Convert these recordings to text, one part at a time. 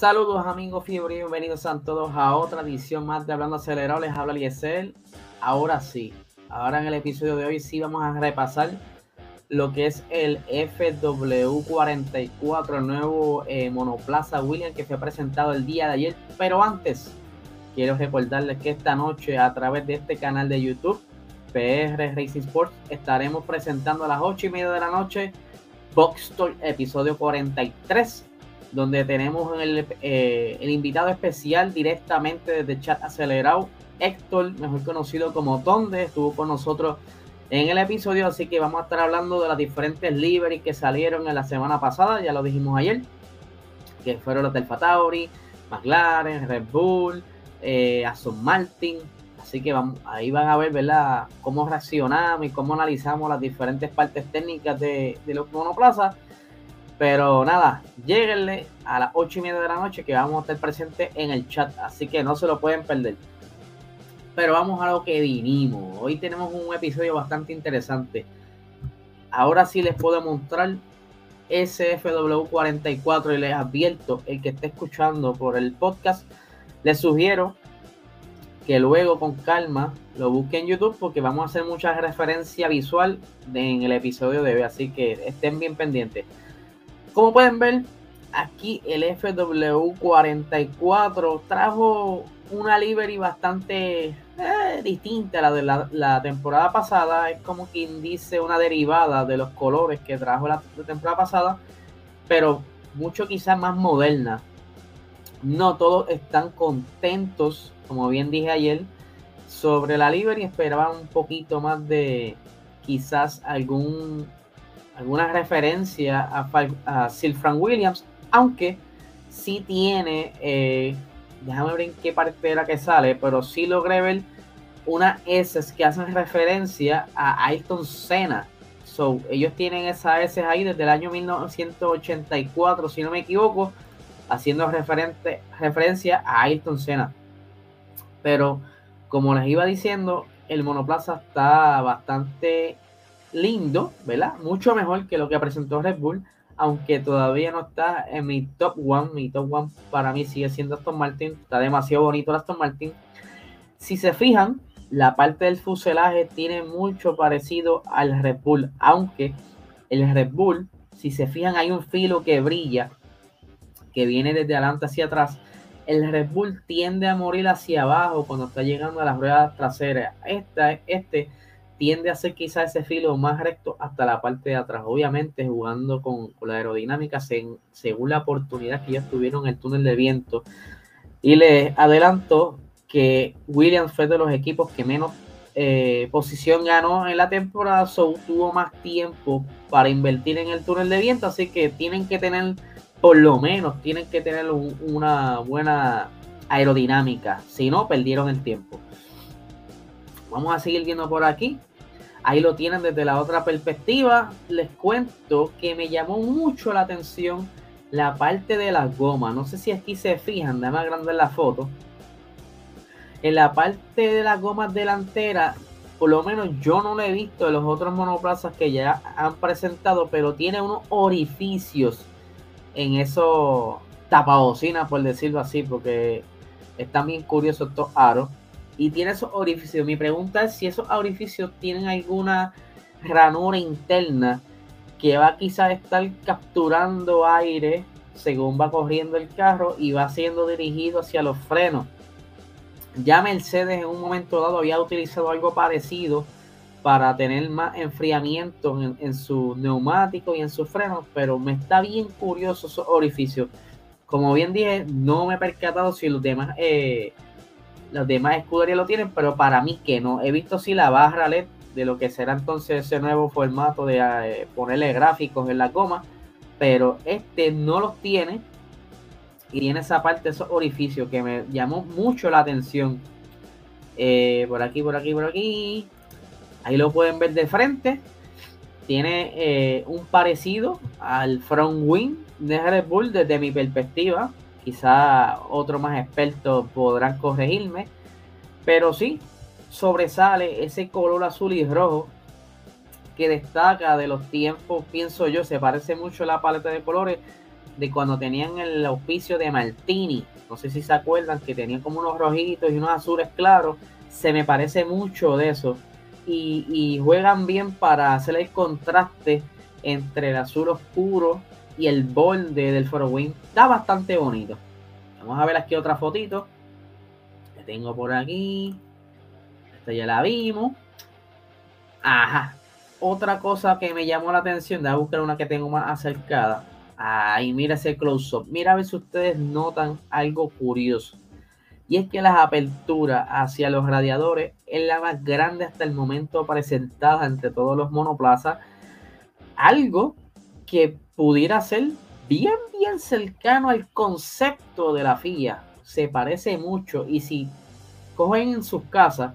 Saludos amigos fiebre bienvenidos a todos a otra edición más de Hablando Acelerado. Les habla Liesel. Ahora sí, ahora en el episodio de hoy sí vamos a repasar lo que es el FW44, el nuevo eh, monoplaza William que fue presentado el día de ayer. Pero antes, quiero recordarles que esta noche a través de este canal de YouTube, PR Racing Sports, estaremos presentando a las 8 y media de la noche Box Talk episodio 43 donde tenemos el, eh, el, invitado especial directamente desde Chat Acelerado, Héctor, mejor conocido como Tonde, estuvo con nosotros en el episodio, así que vamos a estar hablando de las diferentes liveries que salieron en la semana pasada, ya lo dijimos ayer, que fueron los del Fatauri, McLaren, Red Bull, eh, Aston Martin, así que vamos, ahí van a ver ¿verdad? cómo reaccionamos y cómo analizamos las diferentes partes técnicas de los monoplazas. Pero nada, lleguenle a las 8 y media de la noche que vamos a estar presentes en el chat, así que no se lo pueden perder. Pero vamos a lo que vinimos. Hoy tenemos un episodio bastante interesante. Ahora sí les puedo mostrar SFW44 y les advierto, el que esté escuchando por el podcast, les sugiero que luego con calma lo busquen en YouTube porque vamos a hacer mucha referencia visual en el episodio de hoy, así que estén bien pendientes. Como pueden ver, aquí el FW44 trajo una livery bastante eh, distinta a la de la, temporada pasada. Es como quien dice una derivada de los colores que trajo la, temporada pasada, pero mucho quizás más moderna. No todos están contentos, como bien dije ayer, sobre la livery. Esperaban un poquito más de quizás algún alguna referencia a, Sir Frank Williams, aunque sí tiene, eh, déjame ver en qué parte era que sale, pero sí logré ver unas S que hacen referencia a Ayrton Senna. So, ellos tienen esas S ahí desde el año 1984, si no me equivoco, haciendo referente, referencia a Ayrton Senna. Pero, como les iba diciendo, el monoplaza está bastante lindo, ¿verdad? Mucho mejor que lo que presentó Red Bull, aunque todavía no está en mi top one. Mi top one para mí sigue siendo Aston Martin. Está demasiado bonito el Aston Martin. Si se fijan, la parte del fuselaje tiene mucho parecido al Red Bull, aunque el Red Bull, si se fijan, hay un filo que brilla, que viene desde adelante hacia atrás. El Red Bull tiende a morir hacia abajo cuando está llegando a las ruedas traseras. Esta, este tiende a ser quizás ese filo más recto hasta la parte de atrás, obviamente jugando con, la aerodinámica según la oportunidad que ya tuvieron en el túnel de viento. Y les adelanto que Williams fue de los equipos que menos eh, posición ganó en la temporada, so tuvo más tiempo para invertir en el túnel de viento, así que tienen que tener, por lo menos, tienen que tener una buena aerodinámica, si no, perdieron el tiempo. Vamos a seguir viendo por aquí. Ahí lo tienen desde la otra perspectiva. Les cuento que me llamó mucho la atención la parte de las gomas. No sé si aquí se fijan, déjame agrandar la foto. En la parte de las gomas delanteras, por lo menos yo no lo he visto en los otros monoplazas que ya han presentado, pero tiene unos orificios en esos tapabocinas, por decirlo así, porque están bien curiosos estos aros y tiene esos orificios. Mi pregunta es si esos orificios tienen alguna ranura interna que va quizás a estar capturando aire según va corriendo el carro y va siendo dirigido hacia los frenos. Ya Mercedes en un momento dado había utilizado algo parecido para tener más enfriamiento en, en su neumático y en sus frenos, pero me está bien curioso esos orificios. Como bien dije, no me he percatado si los demás eh, los demás escuderías lo tienen, pero para mí que no. He visto si la barra LED de lo que será entonces ese nuevo formato de eh, ponerle gráficos en la goma, pero este no los tiene y tiene esa parte, esos orificios que me llamó mucho la atención. Eh, por aquí, por aquí, por aquí. Ahí lo pueden ver de frente. Tiene eh, un parecido al front wing de Red Bull desde mi perspectiva quizá otros más expertos podrán corregirme, pero sí sobresale ese color azul y rojo que destaca de los tiempos, pienso yo, se parece mucho a la paleta de colores de cuando tenían el auspicio de Martini. No sé si se acuerdan que tenían como unos rojitos y unos azules claros. Se me parece mucho de eso. Y, juegan bien para hacer el contraste entre el azul oscuro y el borde del Foro Wing. Está bastante bonito. Vamos a ver aquí otra fotito. Que tengo por aquí. Esta ya la vimos. Ajá. Otra cosa que me llamó la atención. A buscar una que tengo más acercada. Ay, mira ese close-up. Mira a ver si ustedes notan algo curioso. Y es que las aperturas hacia los radiadores es la más grande hasta el momento presentada entre todos los monoplazas. Algo que pudiera ser bien, bien cercano al concepto de la FIA. Se parece mucho. Y si cogen en sus casas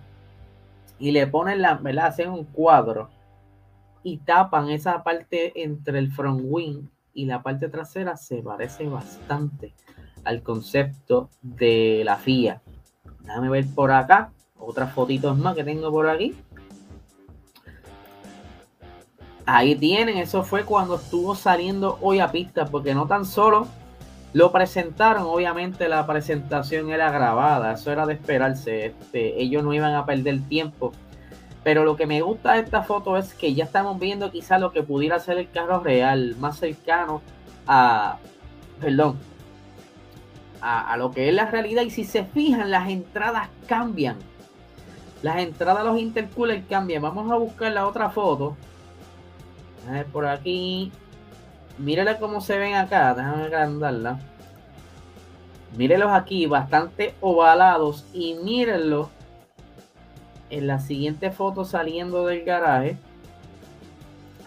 y le ponen la, ¿verdad? Hacen un cuadro y tapan esa parte entre el front wing y la parte trasera se parece bastante al concepto de la FIA. Déjame ver por acá, otras fotitos más que tengo por aquí. Ahí tienen, eso fue cuando estuvo saliendo hoy a pista, porque no tan solo lo presentaron, obviamente la presentación era grabada, eso era de esperarse, este, ellos no iban a perder tiempo. Pero lo que me gusta de esta foto es que ya estamos viendo quizá lo que pudiera ser el carro real, más cercano a, perdón, a, lo que es la realidad. Y si se fijan, las entradas cambian. Las entradas los intercoolers cambian. Vamos a buscar la otra foto. A ver por aquí. Mírenla cómo se ven acá. Déjame agrandarla. Mírenlos aquí, bastante ovalados. Y mírenlos en la siguiente foto saliendo del garaje,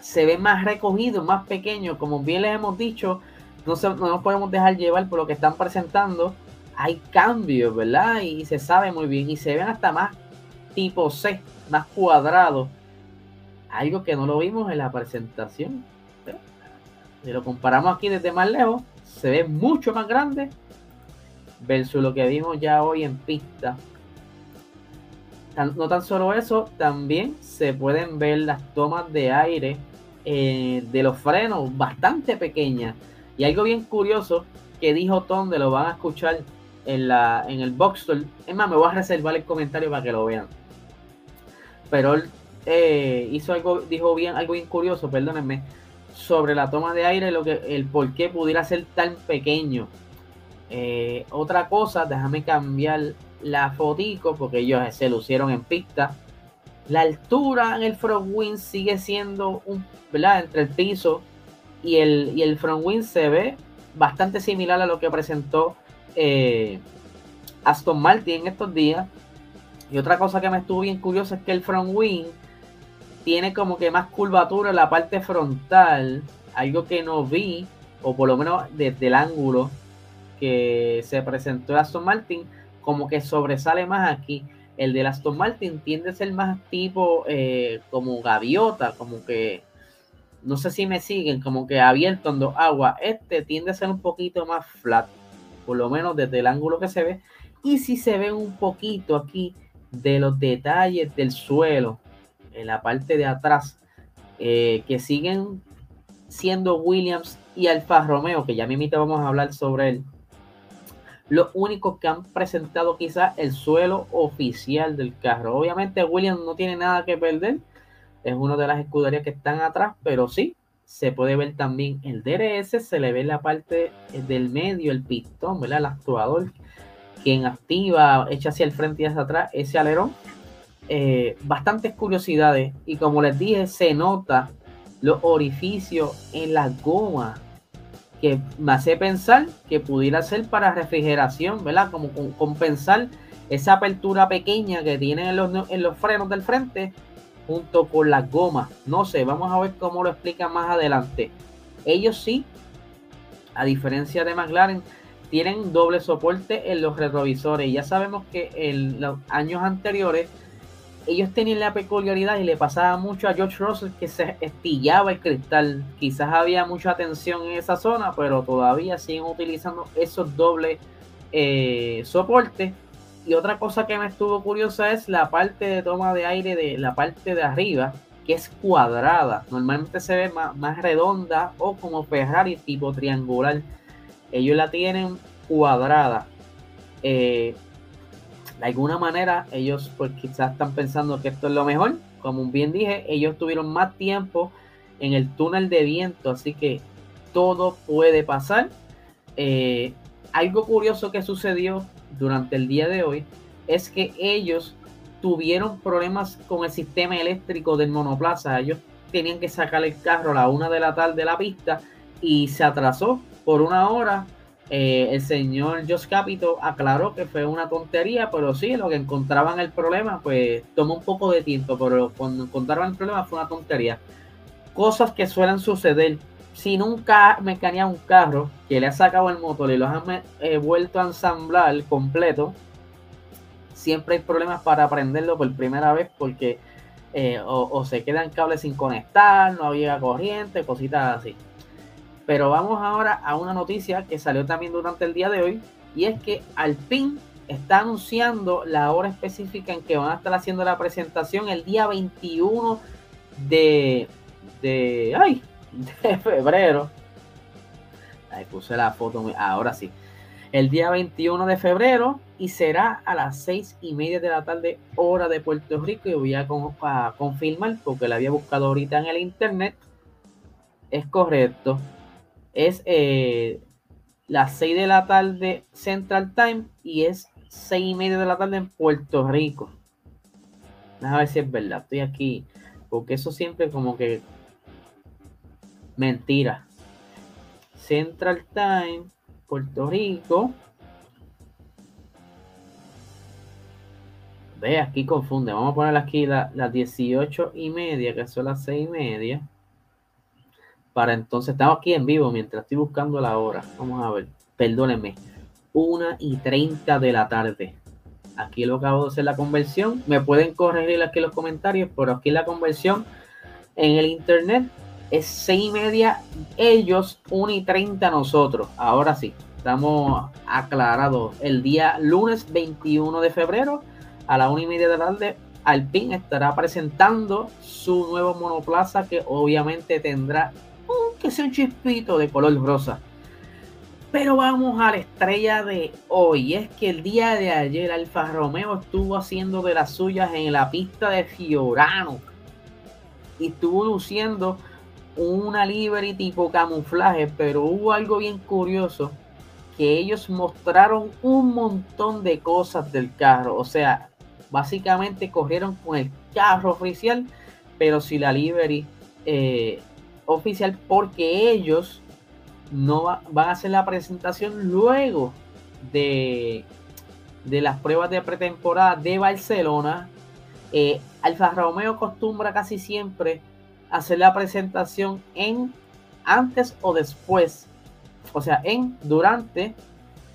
se ve más recogido, más pequeño. Como bien les hemos dicho, no, no nos podemos dejar llevar por lo que están presentando. Hay cambios, ¿verdad? Y se sabe muy bien. Y se ven hasta más tipo C, más cuadrado. Algo que no lo vimos en la presentación. Si lo comparamos aquí desde más lejos, se ve mucho más grande versus lo que vimos ya hoy en pista no tan solo eso, también se pueden ver las tomas de aire eh, de los frenos bastante pequeñas. Y algo bien curioso que dijo Tom, de lo van a escuchar en, la, en el box Es más, me voy a reservar el comentario para que lo vean. Pero él eh, hizo algo, dijo bien, algo bien curioso, perdónenme, sobre la toma de aire, lo que, el por qué pudiera ser tan pequeño. Eh, otra cosa, déjame cambiar la fotico porque ellos se lucieron en pista. La altura en el front wing sigue siendo un, ¿verdad? Entre el piso y el, y el front wing se ve bastante similar a lo que presentó eh, Aston Martin en estos días. Y otra cosa que me estuvo bien curiosa es que el front wing tiene como que más curvatura en la parte frontal, algo que no vi, o por lo menos desde el ángulo que se presentó Aston Martin como que sobresale más aquí. El de Aston Martin tiende a ser más tipo eh, como gaviota, como que no sé si me siguen, como que abierto en agua. Este tiende a ser un poquito más flat, por lo menos desde el ángulo que se ve. Y si se ve un poquito aquí de los detalles del suelo, en la parte de atrás, eh, que siguen siendo Williams y Alfa Romeo, que ya mismo vamos a hablar sobre él los únicos que han presentado quizás el suelo oficial del carro. Obviamente Williams no tiene nada que perder, es una de las escuderías que están atrás, pero sí, se puede ver también el DRS, se le ve la parte del medio, el pistón, ¿verdad? El actuador, quien activa, echa hacia el frente y hacia atrás ese alerón. Eh, bastantes curiosidades y como les dije, se nota los orificios en las gomas que me hace pensar que pudiera ser para refrigeración, ¿verdad? Como compensar esa apertura pequeña que tienen en los, en los frenos del frente junto con las gomas. No sé, vamos a ver cómo lo explican más adelante. Ellos sí, a diferencia de McLaren, tienen doble soporte en los retrovisores. Ya sabemos que en los años anteriores ellos tenían la peculiaridad y le pasaba mucho a George Russell que se estillaba el cristal. Quizás había mucha tensión en esa zona, pero todavía siguen utilizando esos dobles eh, soportes. Y otra cosa que me estuvo curiosa es la parte de toma de aire de la parte de arriba, que es cuadrada. Normalmente se ve más, más redonda o como Ferrari tipo triangular. ellos la tienen cuadrada. Eh, de alguna manera, ellos pues quizás están pensando que esto es lo mejor. Como bien dije, ellos tuvieron más tiempo en el túnel de viento, así que todo puede pasar. Eh, algo curioso que sucedió durante el día de hoy es que ellos tuvieron problemas con el sistema eléctrico del monoplaza. Ellos tenían que sacar el carro a la una de la tarde de la pista y se atrasó por una hora eh, el señor Josh Capito aclaró que fue una tontería, pero sí, lo que encontraban el problema, pues tomó un poco de tiempo, pero cuando encontraron el problema fue una tontería. Cosas que suelen suceder. Si nunca mecanea un carro que le ha sacado el motor y lo han eh, vuelto a ensamblar completo, siempre hay problemas para aprenderlo por primera vez porque eh, o, o, se quedan cables sin conectar, no llega corriente, cositas así. Pero vamos ahora a una noticia que salió también durante el día de hoy y es que Alpine está anunciando la hora específica en que van a estar haciendo la presentación el día 21 de, de, febrero. Ahí puse la foto, ahora sí. El día 21 de febrero y será a las seis y media de la tarde, hora de Puerto Rico. Y voy a, a confirmar porque la había buscado ahorita en el internet. Es correcto es eh, las 6 de la tarde Central Time y es 6 y media de la tarde en Puerto Rico. a ver si es verdad. Estoy aquí. Porque eso siempre como que mentira. Central Time, Puerto Rico. Ve, aquí confunde. Vamos a poner aquí las 18 y media, que son las 6 y media para entonces, estamos aquí en vivo mientras estoy buscando la hora. Vamos a ver, perdónenme, 1 y 30 de la tarde. Aquí lo acabo de hacer la conversión. Me pueden corregir aquí los comentarios, pero aquí la conversión en el internet es 6 y media ellos, 1 y 30 nosotros. Ahora sí, estamos aclarados. El día lunes 21 de febrero a la 1 y media de la tarde, Alpine estará presentando su nuevo monoplaza que obviamente tendrá que sea un chispito de color rosa. Pero vamos a la estrella de hoy. Es que el día de ayer Alfa Romeo estuvo haciendo de las suyas en la pista de Fiorano. Y estuvo luciendo una livery tipo camuflaje. Pero hubo algo bien curioso. Que ellos mostraron un montón de cosas del carro. O sea, básicamente corrieron con el carro oficial. Pero si la livery eh, oficial porque ellos no van a hacer la presentación luego de, de las pruebas de pretemporada de Barcelona. Eh, Alfa Romeo acostumbra casi siempre hacer la presentación en antes o después, o sea, en durante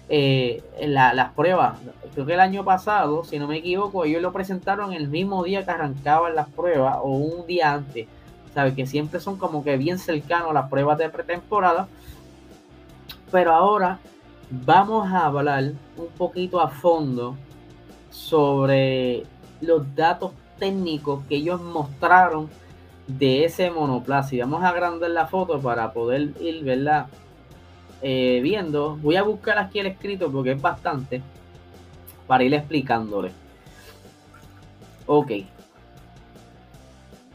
eh, las pruebas. Creo que el año pasado, si no me equivoco, ellos lo presentaron el mismo día que arrancaban las pruebas o un día antes. ¿Sabe? Que siempre son como que bien cercanos las pruebas de pretemporada. Pero ahora vamos a hablar un poquito a fondo sobre los datos técnicos que ellos mostraron de ese monoplaza. Y vamos a agrandar la foto para poder ir, ¿verdad? Eh, viendo. Voy a buscar aquí el escrito porque es bastante para ir explicándole. Ok,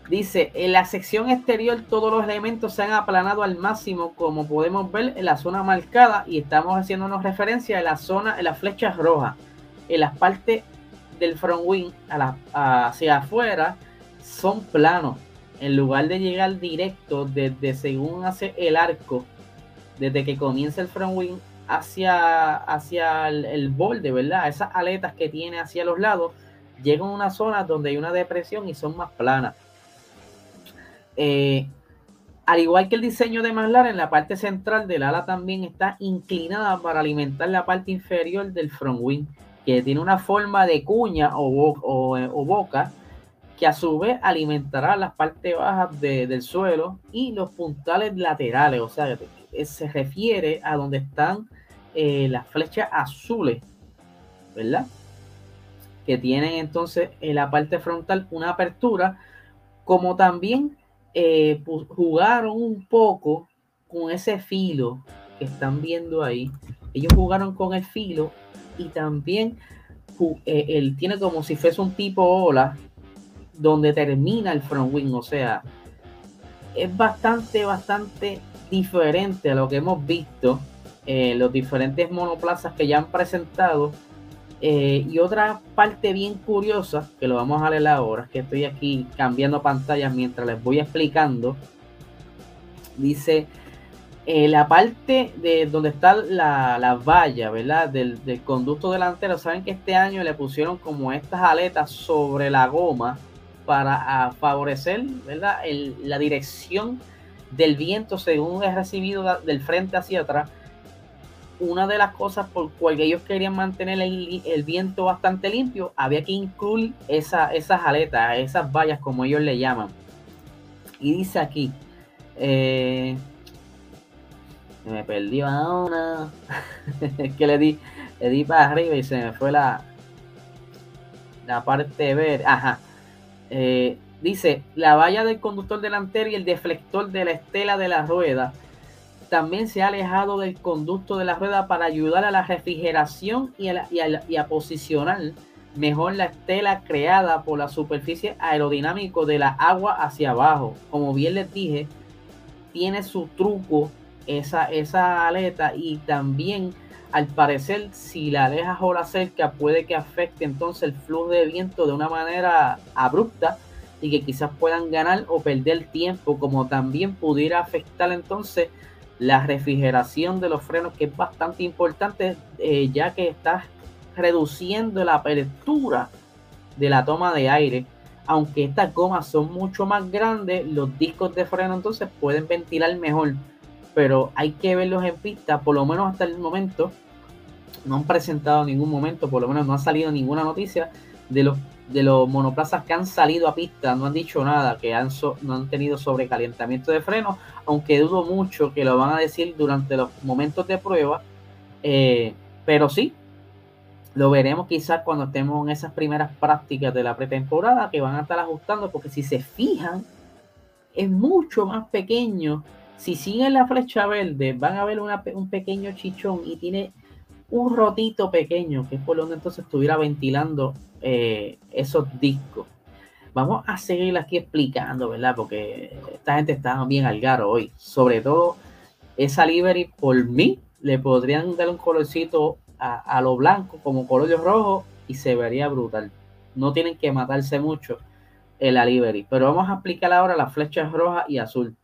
Dice, en la sección exterior todos los elementos se han aplanado al máximo, como podemos ver en la zona marcada, y estamos haciéndonos referencia a la zona, en las flechas rojas. En las partes del front wing hacia afuera son planos. En lugar de llegar directo desde según hace el arco, desde que comienza el front wing hacia, hacia el, el borde, ¿verdad? Esas aletas que tiene hacia los lados, llegan a una zona donde hay una depresión y son más planas. Eh, al igual que el diseño de en la parte central del ala también está inclinada para alimentar la parte inferior del front wing, que tiene una forma de cuña o, eh, boca que a su vez alimentará las partes bajas del suelo y los puntales laterales. O sea, se refiere a donde están eh, las flechas azules, ¿verdad? Que tienen entonces en la parte frontal una apertura, como también eh, jugaron un poco con ese filo que están viendo ahí, ellos jugaron con el filo y también eh, tiene como si fuese un tipo ola donde termina el front wing, o sea, es bastante, bastante diferente a lo que hemos visto en los diferentes monoplazas que ya han presentado. Eh, y otra parte bien curiosa, que lo vamos a leer ahora, que estoy aquí cambiando pantallas mientras les voy explicando, dice eh, la parte de donde está la, la valla, ¿verdad? Del, del, conducto delantero, saben que este año le pusieron como estas aletas sobre la goma para favorecer, ¿verdad? la dirección del viento según es recibido del frente hacia atrás. Una de las cosas por cual ellos querían mantener el, el viento bastante limpio, había que incluir esa, esas aletas, esas vallas como ellos le llaman. Y dice aquí, eh, me perdió ahora. es que le di, le di para arriba y se me fue la, la parte ver. Ajá. Eh, dice, la valla del conductor delantero y el deflector de la estela de la rueda también se ha alejado del conducto de la rueda para ayudar a la refrigeración y a, posicionar mejor la estela creada por la superficie aerodinámico de la agua hacia abajo. Como bien les dije, tiene su truco esa, esa aleta y también al parecer si la dejas ahora cerca puede que afecte entonces el flujo de viento de una manera abrupta y que quizás puedan ganar o perder tiempo como también pudiera afectar entonces la refrigeración de los frenos que es bastante importante eh, ya que está reduciendo la apertura de la toma de aire aunque estas gomas son mucho más grandes los discos de freno entonces pueden ventilar mejor pero hay que verlos en pista, por lo menos hasta el momento. No han presentado ningún momento, por lo menos no ha salido ninguna noticia de los de los monoplazas que han salido a pista, no han dicho nada, que han no han tenido sobrecalentamiento de freno, aunque dudo mucho que lo van a decir durante los momentos de prueba, eh, pero sí, lo veremos quizás cuando estemos en esas primeras prácticas de la pretemporada que van a estar ajustando, porque si se fijan, es mucho más pequeño. Si siguen la flecha verde, van a ver un pequeño chichón y tiene un rotito pequeño, que es por donde entonces estuviera ventilando eh, esos discos. Vamos a seguir aquí explicando, ¿verdad? Porque esta gente está bien al garo hoy. Sobre todo esa livery, por mí, le podrían dar un colorcito a, lo blanco como color rojo y se vería brutal. No tienen que matarse mucho en la. Pero vamos a explicar ahora las flechas rojas y azul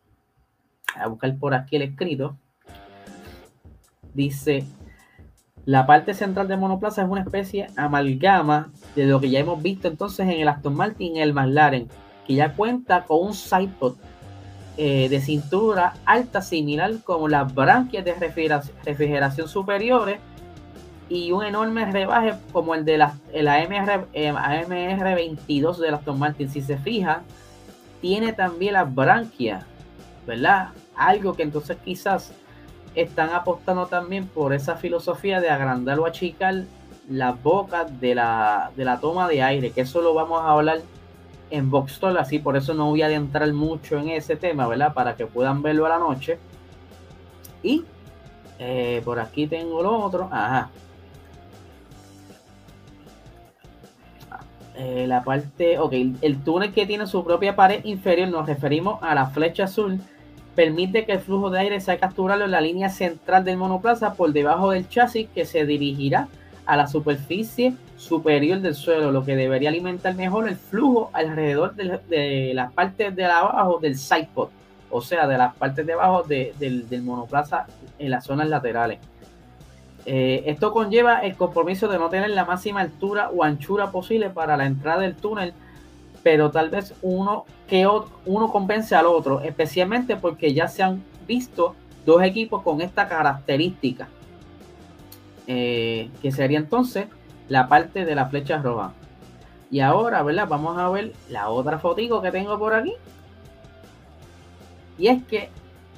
a buscar por aquí el escrito. Dice, la parte central del monoplaza es una especie amalgama de lo que ya hemos visto entonces en el Aston Martin y el McLaren, que ya cuenta con un sidepod eh, de cintura alta similar como las branquias de refrigeración, superiores y un enorme rebaje como el de la, el AMR, eh, AMR 22 de Aston Martin. Si se fija, tiene también las branquias, ¿verdad? Algo que entonces quizás están apostando también por esa filosofía de agrandar o achicar las bocas de la, de la toma de aire, que eso lo vamos a hablar en Voxtol, así por eso no voy a adentrar mucho en ese tema, ¿verdad? Para que puedan verlo a la noche. Y eh, por aquí tengo lo otro, ajá. Eh, la parte, ok, el túnel que tiene su propia pared inferior, nos referimos a la flecha azul permite que el flujo de aire sea capturado en la línea central del monoplaza por debajo del chasis que se dirigirá a la superficie superior del suelo, lo que debería alimentar mejor el flujo alrededor de, las partes de abajo del sidepod, o sea, de las partes de abajo del, monoplaza en las zonas laterales. Eh, esto conlleva el compromiso de no tener la máxima altura o anchura posible para la entrada del túnel pero tal vez uno que uno convence al otro, especialmente porque ya se han visto dos equipos con esta característica, eh, que sería entonces la parte de la flecha roja. Y ahora, ¿verdad? Vamos a ver la otra fotico que tengo por aquí. Y es que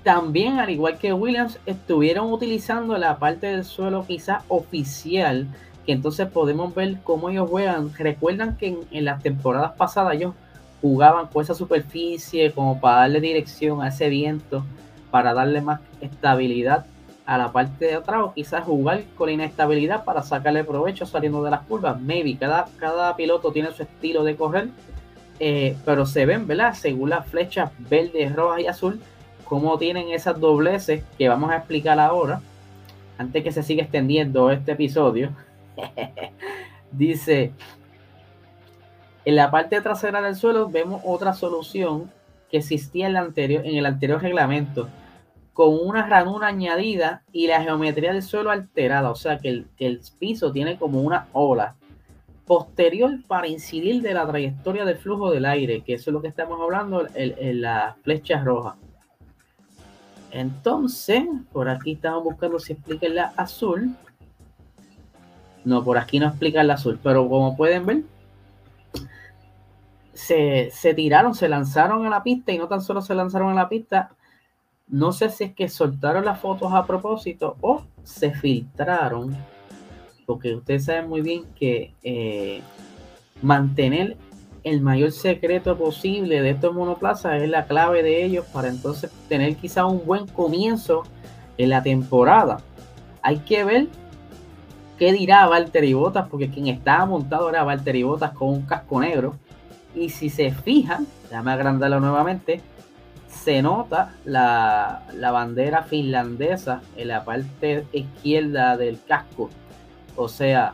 también, al igual que Williams, estuvieron utilizando la parte del suelo quizás oficial que entonces podemos ver cómo ellos juegan. Recuerdan que en, las temporadas pasadas ellos jugaban con esa superficie como para darle dirección a ese viento, para darle más estabilidad a la parte de atrás o quizás jugar con la inestabilidad para sacarle provecho saliendo de las curvas. Maybe cada, cada piloto tiene su estilo de correr, eh, pero se ven, ¿verdad? Según las flechas verde, roja y azul, cómo tienen esas dobleces que vamos a explicar ahora, antes que se siga extendiendo este episodio. Dice, en la parte trasera del suelo vemos otra solución que existía en, anterior, en el anterior reglamento con una ranura añadida y la geometría del suelo alterada, o sea que el, piso tiene como una ola posterior para incidir de la trayectoria del flujo del aire, que eso es lo que estamos hablando en, la flecha roja. Entonces, por aquí estamos buscando si explica la azul. No, por aquí no explica la azul, pero como pueden ver, se, se, tiraron, se lanzaron a la pista y no tan solo se lanzaron a la pista, no sé si es que soltaron las fotos a propósito o se filtraron, porque ustedes saben muy bien que eh, mantener el mayor secreto posible de estos monoplazas es la clave de ellos para entonces tener quizá un buen comienzo en la temporada. Hay que ver qué dirá Valtteri Bottas, porque quien estaba montado era Valtteri Bottas con un casco negro. Y si se fijan, déjame agrandarlo nuevamente, se nota la, bandera finlandesa en la parte izquierda del casco. O sea,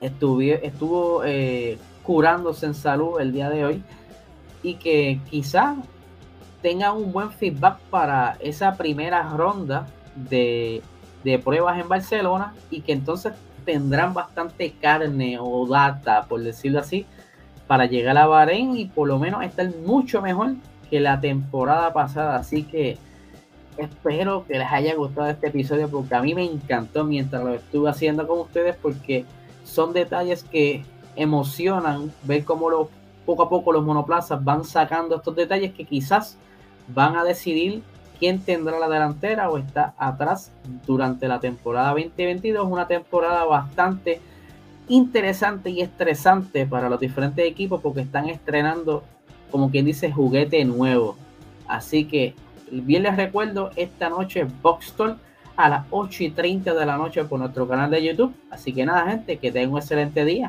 estuvo, estuvo eh, curándose en salud el día de hoy y que quizá tenga un buen feedback para esa primera ronda de, de pruebas en Barcelona y que entonces tendrán bastante carne o data, por decirlo así, para llegar a Bahrein y por lo menos estar mucho mejor que la temporada pasada. Así que espero que les haya gustado este episodio porque a mí me encantó mientras lo estuve haciendo con ustedes porque son detalles que emocionan ver cómo lo, poco a poco los monoplazas van sacando estos detalles que quizás van a decidir quién tendrá la delantera o está atrás durante la temporada 2022. Una temporada bastante interesante y estresante para los diferentes equipos porque están estrenando como quien dice, juguete nuevo. Así que bien les recuerdo, esta noche Box a las 8 y 30 de la noche por nuestro canal de YouTube. Así que nada, gente, que tengan un excelente día.